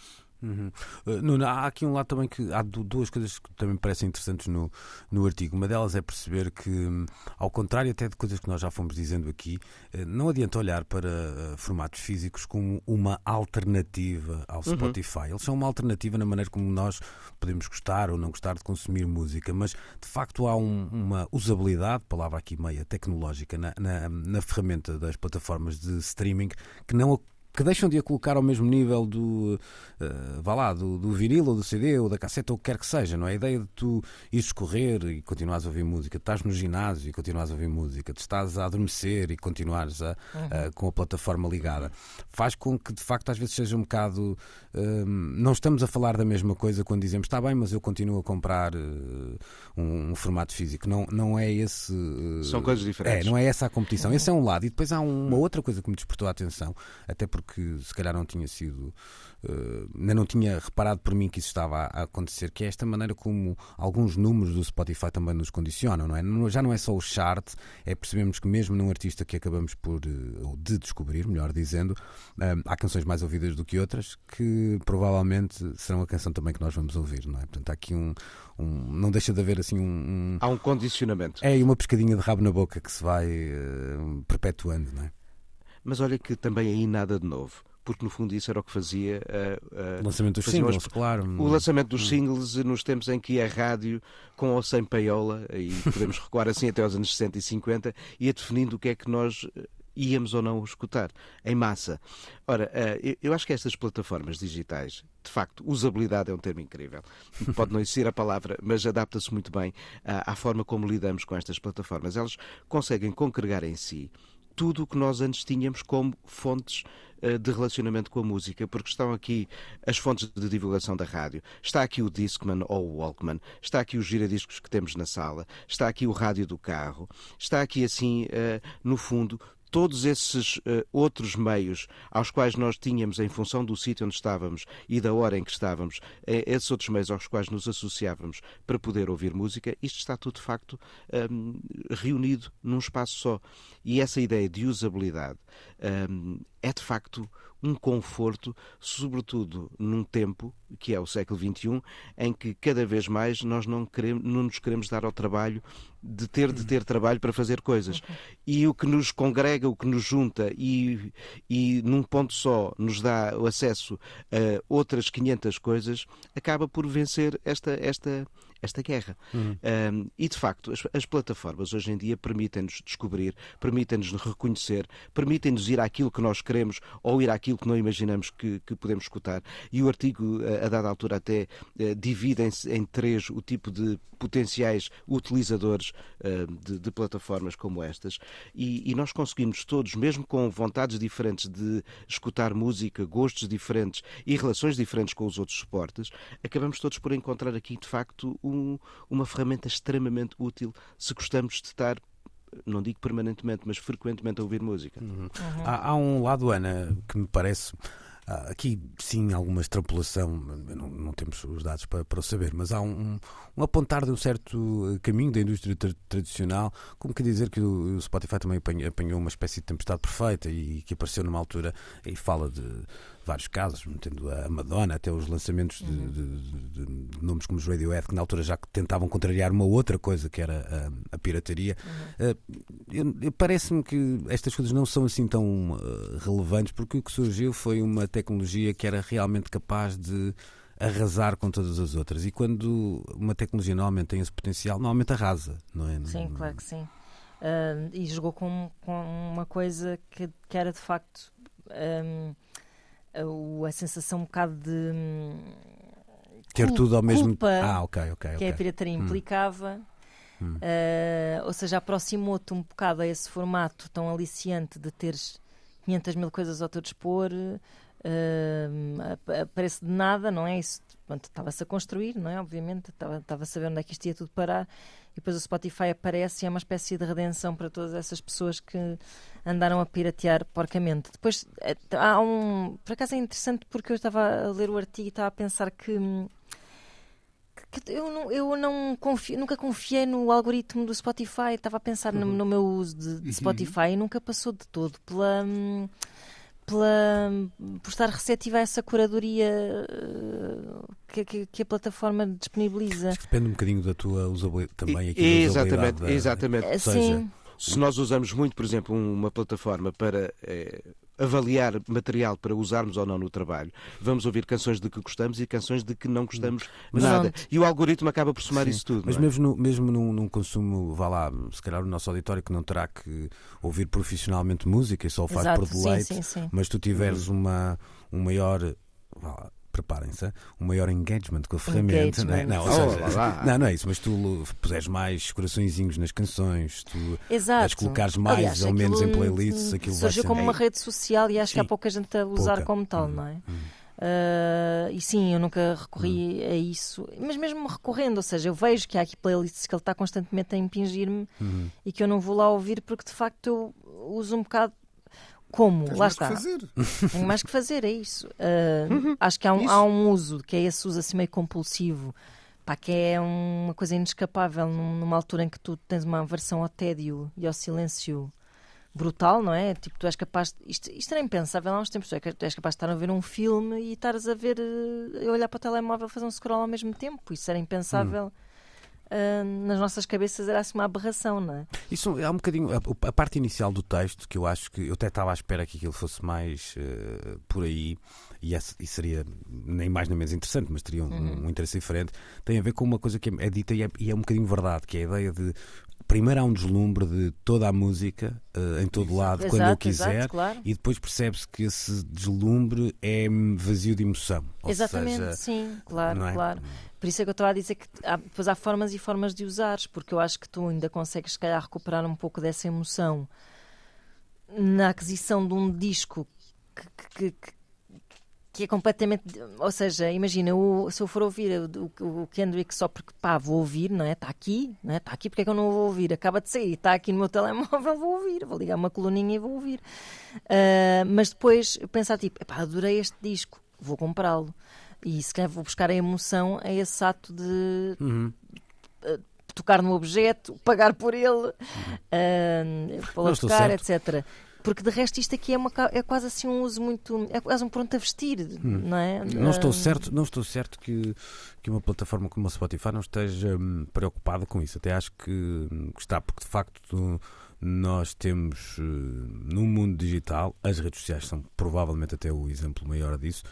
Uhum. Uh, Nuno, há aqui um lado também que há duas coisas que também me parecem interessantes no, no artigo. Uma delas é perceber que, hum, ao contrário até de coisas que nós já fomos dizendo aqui, uh, não adianta olhar para uh, formatos físicos como uma alternativa ao uhum. Spotify. Eles são uma alternativa na maneira como nós podemos gostar ou não gostar de consumir música, mas de facto há um, uma usabilidade, palavra aqui meia tecnológica, na, na, na ferramenta das plataformas de streaming que não que deixam de a colocar ao mesmo nível do, uh, vá lá, do, do vinil ou do CD ou da casseta ou o que quer que seja, não é? A ideia de tu ires correr e continuares a ouvir música, estás no ginásio e continuares a ouvir música, estás a adormecer e continuares a, uhum. com a plataforma ligada, faz com que de facto às vezes seja um bocado. Uh, não estamos a falar da mesma coisa quando dizemos está bem, mas eu continuo a comprar uh, um, um, formato físico. Não, não é esse. São coisas diferentes. É, não é essa a competição. Esse é um lado. E depois há uma outra coisa que me despertou a atenção, até porque porque se calhar não tinha sido, uh, ainda não tinha reparado por mim que isso estava a, acontecer, que é esta maneira como alguns números do Spotify também nos condicionam, não é? Já não é só o chart, é percebemos que mesmo num artista que acabamos por, uh, ou de descobrir, melhor dizendo, uh, há canções mais ouvidas do que outras que provavelmente serão a canção também que nós vamos ouvir, não é? Portanto, há aqui um, um não deixa de haver assim um, um, Há um condicionamento. É, e uma pescadinha de rabo na boca que se vai perpetuando, não é? Mas olha que também aí nada de novo porque no fundo isso era o que fazia uh, uh, o lançamento dos singles, as... claro. O lançamento dos hum. singles nos tempos em que a rádio, com ou sem paiola, e podemos recuar assim até aos anos 60 e 50, ia definindo o que é que nós eh, íamos ou não escutar, em massa. Ora, eu acho que estas plataformas digitais, de facto, usabilidade é um termo incrível. Pode não existir a palavra, mas adapta-se muito bem à forma como lidamos com estas plataformas. Elas conseguem congregar em si tudo o que nós antes tínhamos como fontes eh, de relacionamento com a música, porque estão aqui as fontes de divulgação da rádio, está aqui o Discman ou o Walkman, está aqui os giradiscos que temos na sala, está aqui o rádio do carro, está aqui assim, eh, no fundo, todos esses uh, outros meios aos quais nós tínhamos, em função do sítio onde estávamos e da hora em que estávamos, uh, esses outros meios aos quais nos associávamos para poder ouvir música, isto está tudo de facto um, reunido num espaço só. E essa ideia de usabilidade um, é de facto um conforto, sobretudo num tempo, que é o século XXI, em que cada vez mais nós não, queremos, não nos queremos dar ao trabalho de ter de ter trabalho para fazer coisas. E o que nos congrega, o que nos junta e, e num ponto só nos dá o acesso a outras 500 coisas, acaba por vencer esta, esta, esta guerra. Uhum. Um, e, de facto, as, as, plataformas hoje em dia permitem-nos descobrir, permitem-nos reconhecer, permitem-nos ir àquilo que nós queremos ou ir àquilo que não imaginamos que, que podemos escutar. E o artigo, a, dada altura, até uh, divide-se em três o tipo de potenciais utilizadores uh, de, de, plataformas como estas. E, e nós conseguimos todos, mesmo com vontades diferentes de escutar música, gostos diferentes e relações diferentes com os outros suportes, acabamos todos por encontrar aqui, de facto, um, uma ferramenta extremamente útil se gostamos de estar não digo permanentemente, mas frequentemente a ouvir música. Uhum. Uhum. Há, há, um lado, Ana, que me parece ah, aqui sim alguma extrapolação, não, não, temos os dados para, para saber, mas há um, um, apontar de um certo caminho da indústria tra tradicional, como quer dizer que o, o Spotify também apanhou, apanhou, uma espécie de tempestade perfeita e que apareceu numa altura e fala de vários casos, metendo a Madonna, até os lançamentos de, uhum. de, de, de, nomes como os Radiohead, que na altura já tentavam contrariar uma outra coisa que era a, a pirataria. Uhum. Uh, Parece-me que estas coisas não são assim tão uh, relevantes, porque o que surgiu foi uma tecnologia que era realmente capaz de arrasar com todas as outras. E quando uma tecnologia normalmente tem esse potencial, normalmente arrasa, não é? Sim, claro que sim. Uh, e jogou com, com uma coisa que, que era de facto. Um, a, sensação um bocado de hum, ter culpa, tudo ao mesmo tempo. Ah, ok, ok. Que okay. a pirataria hum. implicava. Hum. Uh, ou seja, aproximou-te um bocado a esse formato tão aliciante de teres 500 mil coisas ao teu dispor. Uh, parece de nada, não é? Isso estava-se a construir, não é? Obviamente, estava-se a ver onde é que isto ia tudo parar e depois o Spotify aparece e é uma espécie de redenção para todas essas pessoas que andaram a piratear porcamente. Depois eh, há um. Por acaso é interessante porque eu estava a ler o artigo e estava a pensar que. que eu não, eu não confio, nunca confiei no algoritmo do Spotify. Estava a pensar uhum. no, no, meu uso de, de uhum. Spotify e nunca passou de todo pela pela, por estar receptiva a essa curadoria eh, que, que, que a plataforma disponibiliza. Depende um bocadinho da tua usabilidade também. Aqui exatamente, da, exatamente. Seja, Sim. Se nós usamos muito, por exemplo, uma plataforma para é, avaliar material para usarmos ou não no trabalho, vamos ouvir canções de que gostamos e canções de que não gostamos mas, nada. E o algoritmo acaba por somar Sim. isso tudo. Mas é? mesmo, no, mesmo num, num, consumo, vá lá, se calhar o nosso auditório que não terá que ouvir profissionalmente música e só o faz Exato. por deleite, sim, sim, mas tu tiveres uma, um maior. Vá, preparem-se, um maior engagement com a ferramenta. Não, é? não, seja, não, não é isso, mas tu puseres mais coraçõezinhos nas canções, tu Exato. colocares mais Aliás, ou menos em playlists, aquilo surgiu como uma rede social e acho sim. que há pouca gente a usar pouca. como tal, hum, não é? Hum. Uh, e sim, eu nunca recorri hum. a isso, mas mesmo recorrendo, ou seja, eu vejo que há aqui playlists que ele está constantemente a impingir-me hum. e que eu não vou lá ouvir porque de facto eu uso um bocado como? Tens Lá mais está. Que fazer. Tenho mais que fazer, é isso. Uh, uhum. Acho que há um, há um, uso, que é esse uso assim meio compulsivo, pá, que é uma coisa inescapável numa altura em que tu tens uma aversão ao tédio e ao silêncio brutal, não é? Tipo, tu és capaz. De, isto, isto era impensável há uns tempos. Tu és capaz de estar a ver um filme e estares a ver. a olhar para o telemóvel fazer um scroll ao mesmo tempo. Isso era impensável. Hum uh, nas nossas cabeças era assim uma aberração, não é? Isso é um bocadinho. A, a, parte inicial do texto, que eu acho que eu até estava à espera que aquilo fosse mais uh, por aí, e, e, seria nem mais nem menos interessante, mas teria um, uhum. um, interesse diferente, tem a ver com uma coisa que é, é dita e é, e é um bocadinho verdade, que é a ideia de primeiro há um deslumbre de toda a música uh, em todo lado, exato, quando eu quiser, exato, claro. e depois percebe-se que esse deslumbre é vazio de emoção. Exatamente, seja, sim, claro, é? claro. Por isso é que eu estou a dizer que há, depois há formas e formas de usares, porque eu acho que tu ainda consegues, se calhar, recuperar um pouco dessa emoção na aquisição de um disco que, que, que é completamente. Ou seja, imagina, o, se eu for ouvir o, o, Kendrick só porque pá, vou ouvir, não é? Está aqui, não é? Está aqui, porque é que eu não vou ouvir? Acaba de sair, está aqui no meu telemóvel, vou ouvir, vou ligar uma coluninha e vou ouvir. Uh, mas depois pensar tipo, pá, adorei este disco, vou comprá-lo. E se calhar vou buscar a emoção a esse ato de uhum. tocar no objeto, pagar por ele, uhum. uh, pô tocar, etc. Porque de resto isto aqui é, uma, é quase assim um uso muito. é quase um pronto a vestir, hum. não é? Não estou certo, não estou certo que, que uma plataforma como a Spotify não esteja hum, preocupada com isso. Até acho que, que está, porque de facto nós temos no mundo digital, as redes sociais são provavelmente até o exemplo maior disso,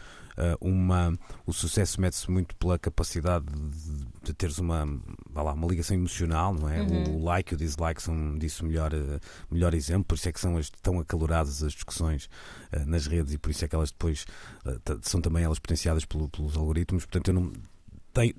uma, o sucesso mede-se muito pela capacidade de de teres uma, lá, uma ligação emocional, não é? Uhum. O like e o dislike são disso melhor, uh, melhor exemplo, por isso é que são as, tão acaloradas as discussões nas redes e por isso é que elas depois são também elas potenciadas pelo, pelos algoritmos. Portanto, eu não,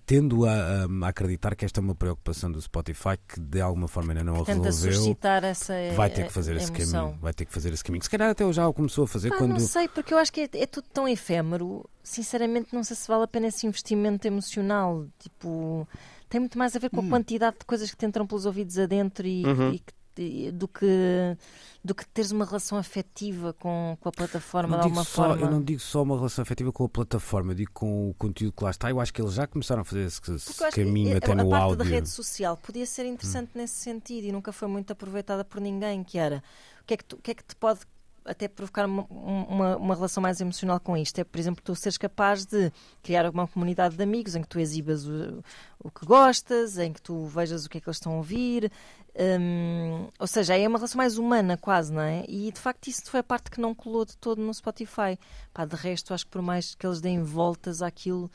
tendo a, a, acreditar que esta é uma preocupação do Spotify que de alguma forma ainda não a Tenta resolveu. Essa vai ter que fazer esse caminho. Vai ter que fazer esse caminho. Se calhar até já o começou a fazer ah, quando. Não sei, porque eu acho que é, é, tudo tão efêmero. Sinceramente, não sei se vale a pena esse investimento emocional. Tipo, tem muito mais a ver com a hum. quantidade de coisas que te entram pelos ouvidos adentro e, uhum. e, e do que do que teres uma relação afetiva com, com a plataforma de alguma só, forma. Eu não digo só uma relação afetiva com a plataforma, eu digo com o conteúdo que lá está. Eu acho que eles já começaram a fazer esse, esse caminho até a, no a áudio. parte da rede social podia ser interessante hum. nesse sentido e nunca foi muito aproveitada por ninguém, que era o que é que, tu, o que, é que te pode até provocar uma, uma, uma, relação mais emocional com isto. É, por exemplo, tu seres capaz de criar uma comunidade de amigos em que tu exibas o, o que gostas, em que tu vejas o que é que eles estão a ouvir, um, ou seja, é uma relação mais humana, quase, não é? E de facto isso foi a parte que não colou de todo no Spotify. Pá, de resto, acho que por mais que eles deem voltas àquilo,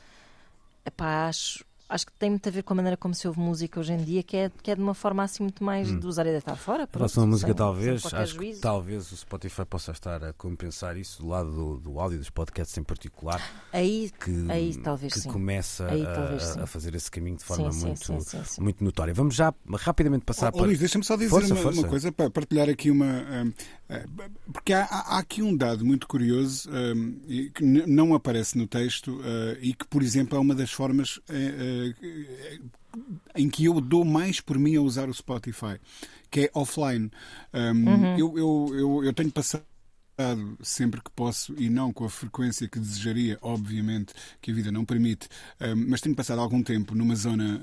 epá, acho, acho que tem muito a ver com a maneira como se ouve música hoje em dia, que é, que é de uma forma assim muito mais hum. de usar e deitar fora. Em relação à música, sem, talvez, sem acho juízo. que talvez o Spotify possa estar a compensar isso do lado do, do áudio, dos podcasts em particular. Aí, que, aí talvez que sim. começa aí, a, a, fazer esse caminho de forma sim, muito, sim, muito notória. Vamos já rapidamente passar oh, para. Luís, deixa-me só dizer força, uma, força. uma, coisa para partilhar aqui uma. Um, uh, porque há, há, aqui um dado muito curioso um, que não aparece no texto uh, e que, por exemplo, é uma das formas uh, em que eu dou mais por mim a usar o Spotify, que é offline. Um, uhum. eu, eu, eu, eu tenho passado sempre que posso e não com a frequência que desejaria, obviamente que a vida não permite, um, mas tenho passado algum tempo numa zona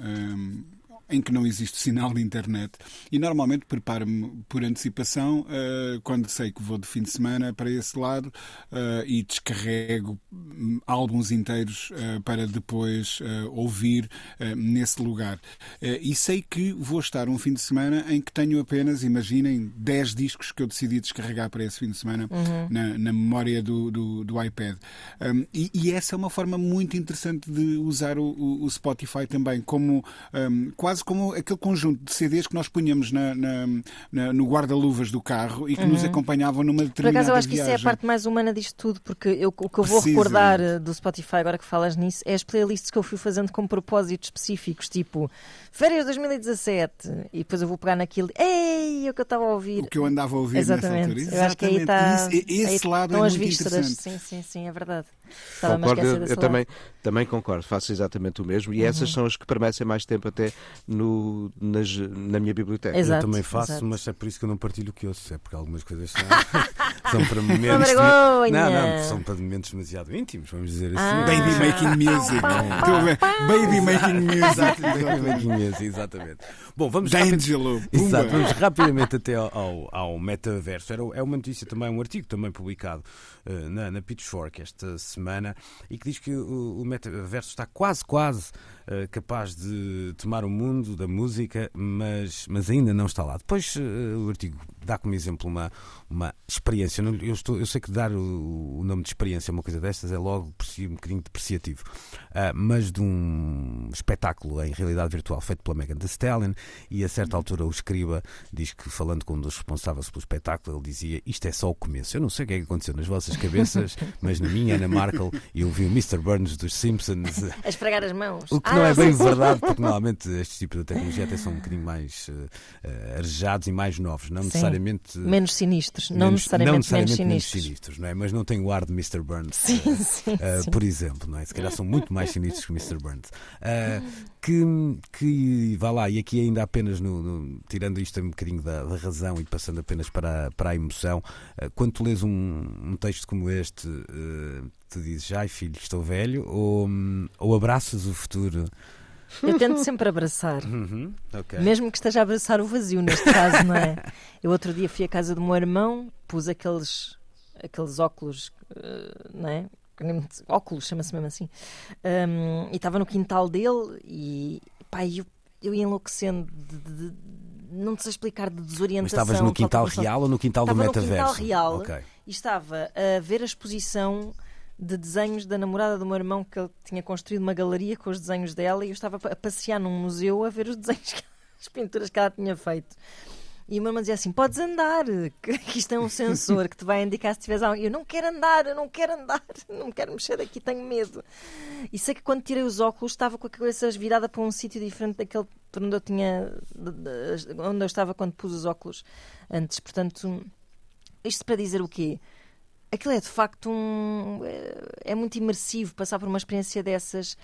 em que não existe sinal de internet e normalmente preparo-me por antecipação uh, quando sei que vou de fim de semana para esse lado uh, e descarrego hum, álbuns inteiros uh, para depois ouvir nesse lugar. e sei que vou estar um fim de semana em que tenho apenas, imaginem, 10 discos que eu decidi descarregar para esse fim de semana uhum. na, na, memória do, do, do iPad. Um, e, e, essa é uma forma muito interessante de usar o, o, o Spotify também, como um, quase quase como aquele conjunto de CDs que nós punhamos na, na, na, no guarda-luvas do carro e que uhum. nos acompanhavam numa determinada Por acaso eu acho viagem. que isso é a parte mais humana disto tudo, porque eu, o que eu vou recordar eh, do Spotify agora que falas nisso é as playlists que eu fui fazendo com propósitos específicos, tipo Férias 2017, e depois eu vou pegar naquilo, ei, o que eu estava a ouvir. O que eu andava a ouvir Exatamente. nessa altura. Eu acho que aí está. Esse, aí lado é muito vistas. Sim, sim, sim, é verdade. Estava concordo, eu, eu também, também concordo, faço exatamente o mesmo e uhum. essas são as que permanecem mais tempo até no, nas, na minha biblioteca. Exato, eu também faço, exato. mas é por isso que eu não partilho o que ouço, é porque algumas coisas são, são para momentos. Não, não, são para momentos demasiado íntimos, vamos dizer assim. Ah. Baby making music. Baby making music. Baby making music, exatamente. Bom, vamos, D'Angelo, Exato, vamos rapidamente até ao, ao, ao metaverso. Era, é uma notícia também, um artigo também publicado uh, na, na Pitchfork esta semana e que diz que o, o metaverso está quase, quase uh, capaz de tomar o mundo da música, mas, mas ainda não está lá. Depois uh, o artigo dá como exemplo uma, uma experiência. Eu, estou, eu sei que dar o, o nome de experiência a uma coisa destas é logo por si um bocadinho depreciativo, uh, mas de um espetáculo em realidade virtual feito pela Megan Thee Stallion e a certa altura o escriba diz que falando com um dos responsáveis pelo espetáculo ele dizia isto é só o começo. Eu não sei o que é que aconteceu nas vossas cabeças, mas na minha Ana Markle eu vi o Mr. Burns dos Simpsons a esfregar as mãos. O que não é bem verdade porque normalmente estes tipos de tecnologia até são um bocadinho mais uh, arejados e mais novos, não Sim. necessariamente menos sinistros, não necessariamente, não necessariamente menos, sinistros. menos sinistros, não é? Mas não tem o ar de Mr. Burns, sim, uh, sim, uh, sim. por exemplo, não é? Se calhar são muito mais sinistros que Mr. Burns. Que, que vá lá, e aqui ainda apenas no, no tirando isto um bocadinho da, da, razão e passando apenas para, para a emoção, quando tu lês um, um texto como este, tu dizes, ai filho, estou velho, ou, ou abraças o futuro eu tento sempre abraçar. Uhum, okay. Mesmo que esteja a abraçar o vazio, neste caso, não é? Eu outro dia fui à casa do meu irmão, pus aqueles, aqueles óculos, uh, não é? Óculos, chama-se mesmo assim. Um, e estava no quintal dele e pá, eu, eu ia enlouquecendo de, de, de não te sei explicar de desorientação. Mas estavas no quintal real ou no quintal estava do metaverso? no quintal real okay. e estava a ver a exposição de desenhos da namorada do meu irmão que ele tinha construído uma galeria com os desenhos dela e eu estava a passear num museu a ver os desenhos, as pinturas que ela tinha feito. E o meu irmão dizia assim: Podes andar, que isto é um sensor que te vai indicar se tiveres algo. Eu não quero andar, eu não quero andar, não quero mexer daqui, tenho medo. E sei que quando tirei os óculos estava com a cabeça virada para um sítio diferente daquele por onde eu tinha. onde eu estava quando pus os óculos antes. Portanto, isto para dizer o quê? Aquilo é de facto um. é, é muito imersivo passar por uma experiência dessas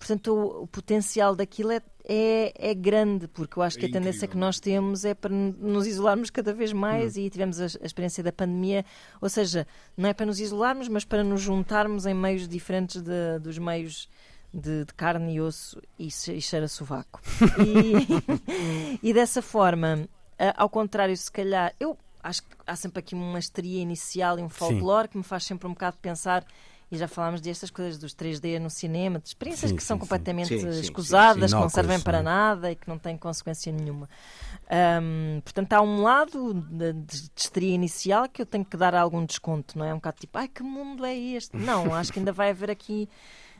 Portanto, o, o, potencial daquilo é, é, é, grande, porque eu acho que a tendência que nós temos é para nos isolarmos cada vez mais hum. e tivemos a, a, experiência da pandemia, ou seja, não é para nos isolarmos, mas para nos juntarmos em meios diferentes de, dos meios de, de, carne e osso e, e cheira sovaco. E, e dessa forma, ao contrário, se calhar, eu acho que há sempre aqui uma histeria inicial e um folclore Sim. que me faz sempre um bocado pensar e já falámos destas coisas dos 3D no cinema, de experiências sim, que são sim, completamente sim. escusadas, que não servem para nada e que não têm consequência nenhuma. Um, portanto, há um lado de, de histeria inicial que eu tenho que dar algum desconto, não é? Um bocado tipo, ai que mundo é este? Não, acho que ainda vai haver aqui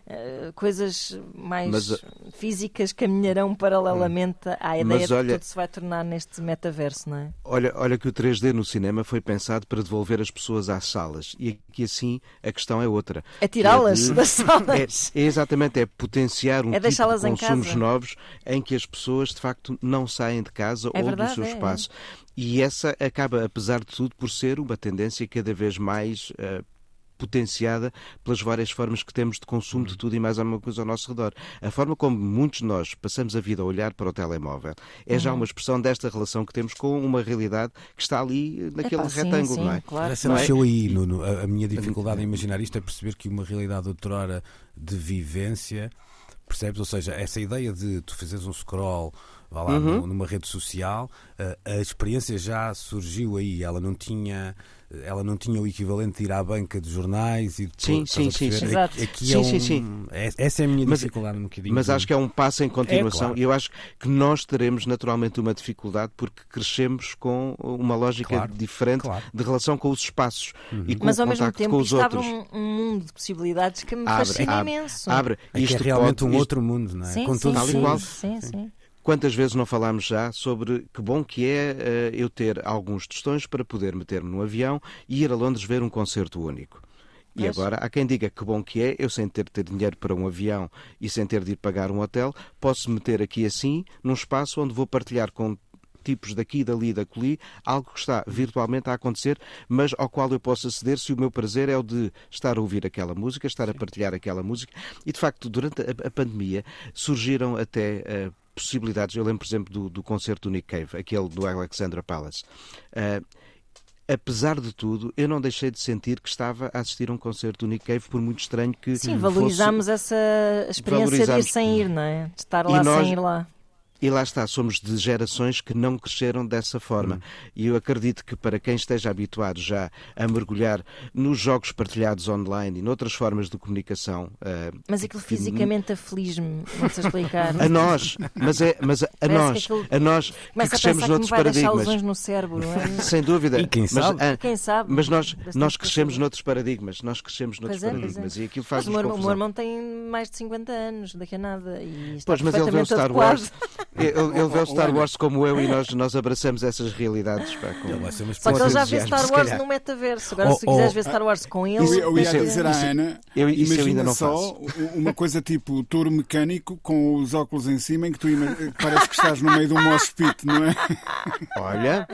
Uh, coisas mais mas, uh, físicas caminharão paralelamente hum. à ideia de olha, que tudo se vai tornar neste metaverso, não é? Olha, olha que o 3D no cinema foi pensado para devolver as pessoas às salas e que assim a questão é outra. É tirá-las é das salas. É, é, exatamente, é potenciar um é tipo de consumos novos em que as pessoas de facto não saem de casa é ou verdade, do seu é, espaço. E essa acaba, apesar de tudo, por ser uma tendência cada vez mais uh, potenciada pelas várias formas que temos de consumo de tudo e mais alguma coisa ao nosso redor. A forma como muitos de nós passamos a vida a olhar para o telemóvel é já uhum. uma expressão desta relação que temos com uma realidade que está ali naquele Epá, retângulo, sim, sim, não é? Claro. Essa nasceu aí, Nuno. A, a minha dificuldade em imaginar isto é perceber que uma realidade outrora de vivência, percebes? Ou seja, essa ideia de tu fazeres um scroll vá lá, uhum. numa rede social, a, a experiência já surgiu aí, ela não tinha ela não tinha o equivalente de ir à banca de jornais e de sim, sim, sim, sim. Exato. Aqui sim, é um, sim, sim. É, essa é a minha mas, dificuldade um bocadinho. Mas acho que é um passo em continuação é, claro. e eu acho que nós teremos naturalmente uma dificuldade porque crescemos com uma lógica claro, diferente claro. de relação com os espaços uhum. e com mas, o contacto tempo, com os outros. Um, um mundo de possibilidades que me abre, fascina abre, imenso. Abre. É isto é realmente pode, um isto... outro mundo, não é? Sim, com sim, tudo sim, sim, sim. Quantas vezes não falámos já sobre que bom que é uh, eu ter alguns tostões para poder meter-me no avião e ir a Londres ver um concerto único. E Mas... agora, há quem diga que bom que é, eu sem ter de ter dinheiro para um avião e sem ter de ir pagar um hotel, posso meter aqui assim, num espaço onde vou partilhar com tipos daqui, dali, da coli, algo que está virtualmente a acontecer, mas ao qual eu posso aceder se o meu prazer é o de estar a ouvir aquela música, estar a partilhar aquela música. E de facto, durante a, a pandemia, surgiram até uh, possibilidades. Eu lembro, por exemplo, do, do concerto do Nick Cave, aquele do Alexandra Palace. Uh, apesar de tudo, eu não deixei de sentir que estava a assistir a um concerto do Nick Cave, por muito estranho que. Sim, valorizámos essa experiência de ir sem ir, não é? De estar lá nós, sem ir lá. E lá está, somos de gerações que não cresceram dessa forma. Hum. E eu acredito que para quem esteja habituado já a mergulhar nos jogos partilhados online e noutras formas de comunicação. Uh, mas aquilo que... fisicamente aflige-me, não sei explicar. a nós, mas, é, mas a, a nós, a nós que crescemos noutros paradigmas. no cérebro, não é? Sem dúvida. E quem sabe? Mas, uh, quem sabe? Mas nós, nós crescemos noutros paradigmas. Nós crescemos noutros é, paradigmas. É. E aquilo faz mas o meu, o meu irmão tem mais de 50 anos, daqui a nada. E está pois, mas ele vê o Star Wars. Ele, ele vê o Star Wars como eu e nós, nós abraçamos essas realidades. Pá, com, ele Só que ele já vê Star Wars no metaverso. Agora, oh, se quiseres oh, ver Star Wars com ele. Eu, eu ia dizer à Ana, eu, isso eu ainda não só faço. uma coisa tipo touro mecânico com os óculos em cima em que tu parece que estás no meio de um mosh pit, não é? Olha,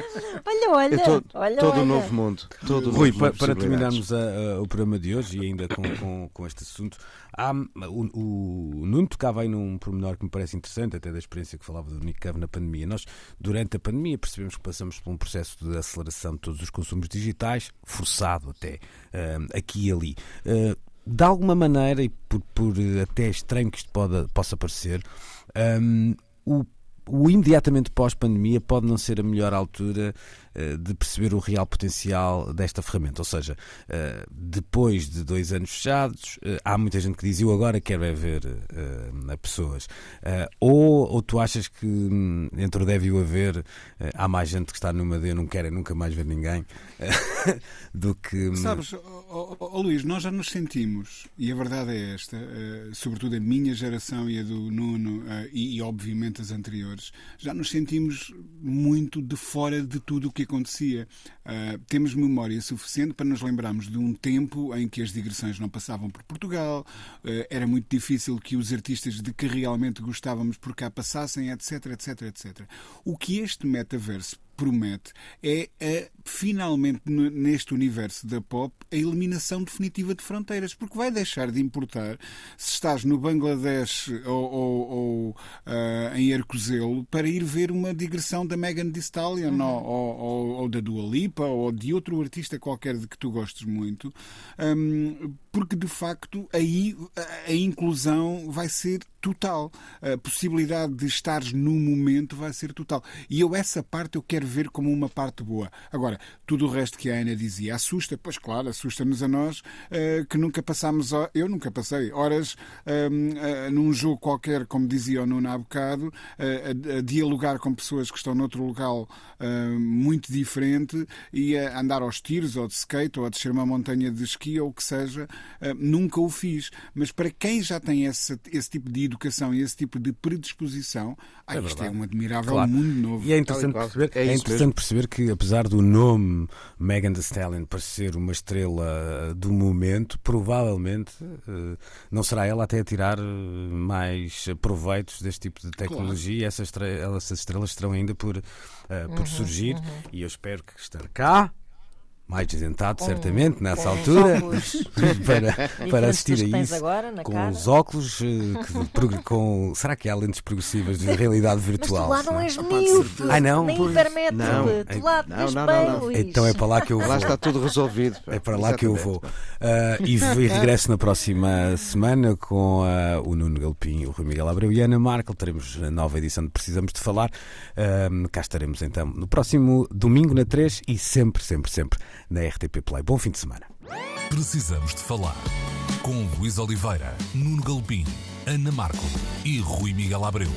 olha, olha. Todo, olha, todo olha. um novo mundo. Todo Rui, para, para terminarmos a, a, o programa de hoje e ainda com, com, com este assunto, há, o, o Nuno tocava aí num pormenor que me parece interessante, até da experiência que falava do Nick Cave na pandemia. Nós, durante a pandemia, percebemos que passamos por um processo de aceleração de todos os consumos digitais, forçado até, uh, aqui e ali. Uh, de alguma maneira, e por, por até estranho que isto pode, possa parecer, um, o o imediatamente pós-pandemia pode não ser a melhor altura de perceber o real potencial desta ferramenta. Ou seja, depois de dois anos fechados, há muita gente que diz eu agora quero é ver pessoas. Ou, ou tu achas que hum, entre o deve e o haver há mais gente que está numa de eu não quero nunca mais ver ninguém do que. Hum, Sabes, oh, oh, Luís, nós já nos sentimos, e a verdade é esta, sobretudo a minha geração e a do Nuno, e, e, obviamente as anteriores, já nos sentimos muito de fora de tudo o que acontecia. Uh, temos memória suficiente para nos lembrarmos de um tempo em que as digressões não passavam por Portugal, era muito difícil que os artistas de que realmente gostávamos por cá passassem, etc, etc, etc. O que este metaverso promete é a, finalmente neste universo da pop a eliminação definitiva de fronteiras, porque vai deixar de importar se estás no Bangladesh ou, ou, ou uh, em Arcozelo para ir ver uma digressão da Megan Thee Stallion uhum. ou, ou, ou, da Dua Lipa ou de outro artista qualquer de que tu gostes muito, um, porque de facto aí a inclusão vai ser total. A possibilidade de estares no momento vai ser total. E eu essa parte eu quero ver como uma parte boa. Agora, tudo o resto que a Ana dizia assusta, pois claro, assusta-nos a nós uh, que nunca passámos, eu nunca passei horas uh, uh, num jogo qualquer, como dizia o Nuno há bocado, a, a, dialogar com pessoas que estão noutro local muito diferente e a andar aos tiros ou de skate ou a descer uma montanha de esqui ou o que seja, nunca o fiz. Mas para quem já tem esse, esse tipo de educação e esse tipo de predisposição, ah, é isto é um admirável claro. mundo novo. E é interessante, perceber, é, é interessante perceber que, apesar do nome Megan Thee Stallion parecer uma estrela do momento, provavelmente eh, não será ela até a tirar eh, mais proveitos deste tipo de tecnologia. Claro. Essas, essas estrelas estarão ainda por, por uhum, surgir uhum. e eu espero que estar cá mais isentado, certamente, nessa altura, para, para assistir a isso. com cara. os óculos, eh, que, com. Será que há lentes progressivas de realidade virtual? Mas tu lá não és miúdo, ah, não? nem hipermétrope, não. tu lá não, não, não, não, Então é para lá que eu vou. Lá está tudo resolvido. É para lá que eu vou. Uh, e, e regresso na próxima semana com uh, o Nuno Galpim, o Rui Miguel Abreu e a Ana Markel. Teremos a nova edição de Precisamos de Falar. Uh, cá estaremos então no próximo domingo na 3 e sempre, sempre, sempre na RTP Play. Bom fim de semana. Precisamos de falar com Luís Oliveira, Nuno Galpim, Ana Marco e Rui Miguel Abreu.